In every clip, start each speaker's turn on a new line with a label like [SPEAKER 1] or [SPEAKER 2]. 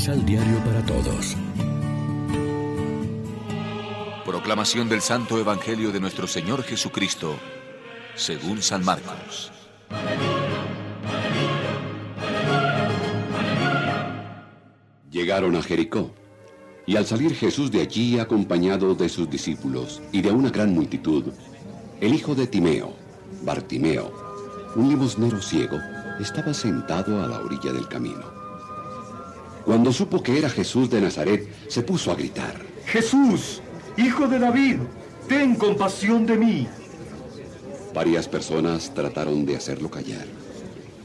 [SPEAKER 1] Misal Diario para Todos.
[SPEAKER 2] Proclamación del Santo Evangelio de nuestro Señor Jesucristo, según San Marcos.
[SPEAKER 3] Llegaron a Jericó, y al salir Jesús de allí acompañado de sus discípulos y de una gran multitud, el hijo de Timeo, Bartimeo, un limosnero ciego, estaba sentado a la orilla del camino. Cuando supo que era Jesús de Nazaret, se puso a gritar.
[SPEAKER 4] Jesús, hijo de David, ten compasión de mí.
[SPEAKER 3] Varias personas trataron de hacerlo callar,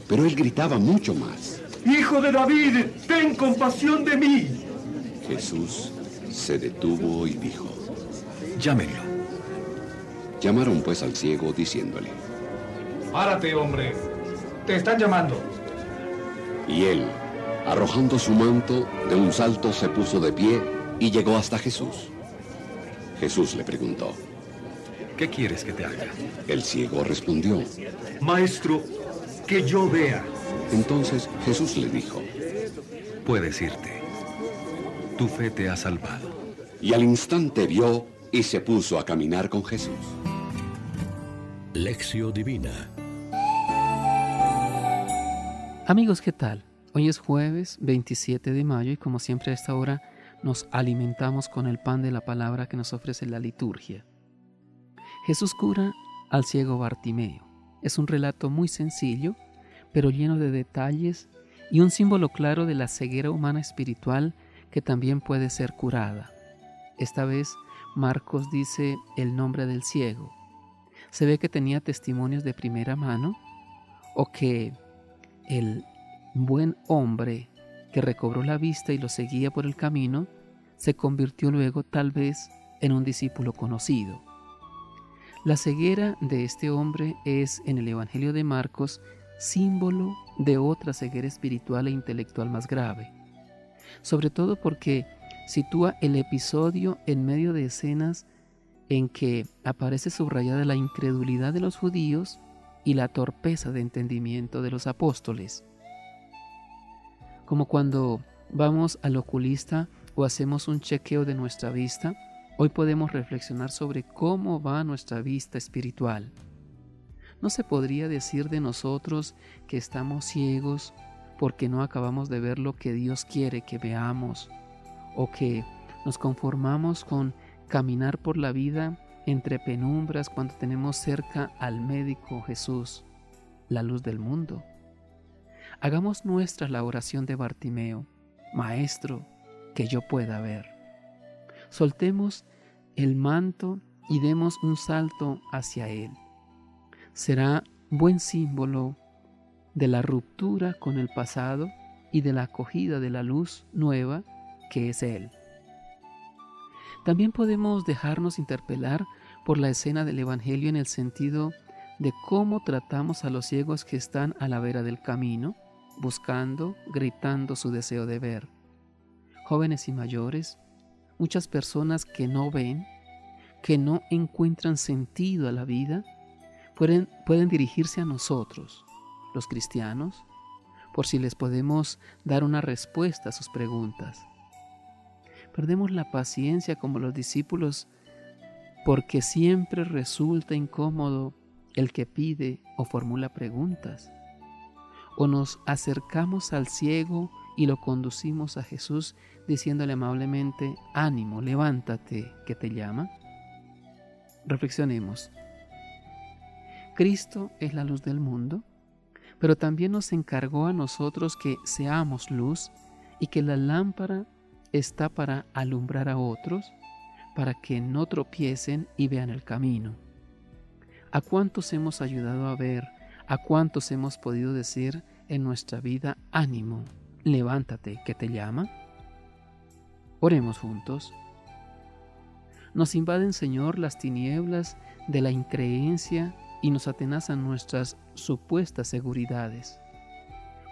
[SPEAKER 3] pero él gritaba mucho más.
[SPEAKER 4] Hijo de David, ten compasión de mí.
[SPEAKER 3] Jesús se detuvo y dijo,
[SPEAKER 1] Llámenlo.
[SPEAKER 3] Llamaron pues al ciego diciéndole,
[SPEAKER 4] Párate, hombre. Te están llamando.
[SPEAKER 3] Y él, arrojando su manto, de un salto se puso de pie y llegó hasta Jesús. Jesús le preguntó,
[SPEAKER 1] ¿Qué quieres que te haga?
[SPEAKER 3] el ciego respondió.
[SPEAKER 4] Maestro, que yo vea.
[SPEAKER 3] Entonces Jesús le dijo,
[SPEAKER 1] Puedes irte. Tu fe te ha salvado.
[SPEAKER 3] y al instante vio y se puso a caminar con Jesús.
[SPEAKER 1] Lección Divina.
[SPEAKER 5] Amigos, ¿qué tal? Hoy es jueves 27 de mayo y como siempre a esta hora nos alimentamos con el pan de la palabra que nos ofrece la liturgia. Jesús cura al ciego Bartimeo. Es un relato muy sencillo, pero lleno de detalles y un símbolo claro de la ceguera humana espiritual que también puede ser curada. Esta vez Marcos dice el nombre del ciego. Se ve que tenía testimonios de primera mano o que el buen hombre que recobró la vista y lo seguía por el camino se convirtió luego tal vez en un discípulo conocido. La ceguera de este hombre es en el Evangelio de Marcos símbolo de otra ceguera espiritual e intelectual más grave, sobre todo porque sitúa el episodio en medio de escenas en que aparece subrayada la incredulidad de los judíos y la torpeza de entendimiento de los apóstoles. Como cuando vamos al oculista o hacemos un chequeo de nuestra vista, hoy podemos reflexionar sobre cómo va nuestra vista espiritual. No se podría decir de nosotros que estamos ciegos porque no acabamos de ver lo que Dios quiere que veamos o que nos conformamos con caminar por la vida entre penumbras cuando tenemos cerca al médico Jesús, la luz del mundo. Hagamos nuestra la oración de Bartimeo, Maestro, que yo pueda ver. Soltemos el manto y demos un salto hacia Él. Será buen símbolo de la ruptura con el pasado y de la acogida de la luz nueva que es Él. También podemos dejarnos interpelar por la escena del Evangelio en el sentido de cómo tratamos a los ciegos que están a la vera del camino, buscando, gritando su deseo de ver. Jóvenes y mayores, muchas personas que no ven, que no encuentran sentido a la vida, pueden, pueden dirigirse a nosotros, los cristianos, por si les podemos dar una respuesta a sus preguntas. Perdemos la paciencia como los discípulos porque siempre resulta incómodo el que pide o formula preguntas. O nos acercamos al ciego y lo conducimos a Jesús diciéndole amablemente, ánimo, levántate, que te llama. Reflexionemos. Cristo es la luz del mundo, pero también nos encargó a nosotros que seamos luz y que la lámpara está para alumbrar a otros, para que no tropiecen y vean el camino. ¿A cuántos hemos ayudado a ver? ¿A cuántos hemos podido decir en nuestra vida, ánimo, levántate, que te llama? Oremos juntos. Nos invaden, Señor, las tinieblas de la increencia y nos atenazan nuestras supuestas seguridades.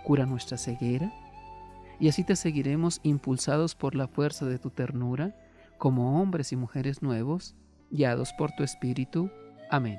[SPEAKER 5] Cura nuestra ceguera y así te seguiremos impulsados por la fuerza de tu ternura, como hombres y mujeres nuevos, guiados por tu Espíritu. Amén.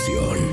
[SPEAKER 6] Pan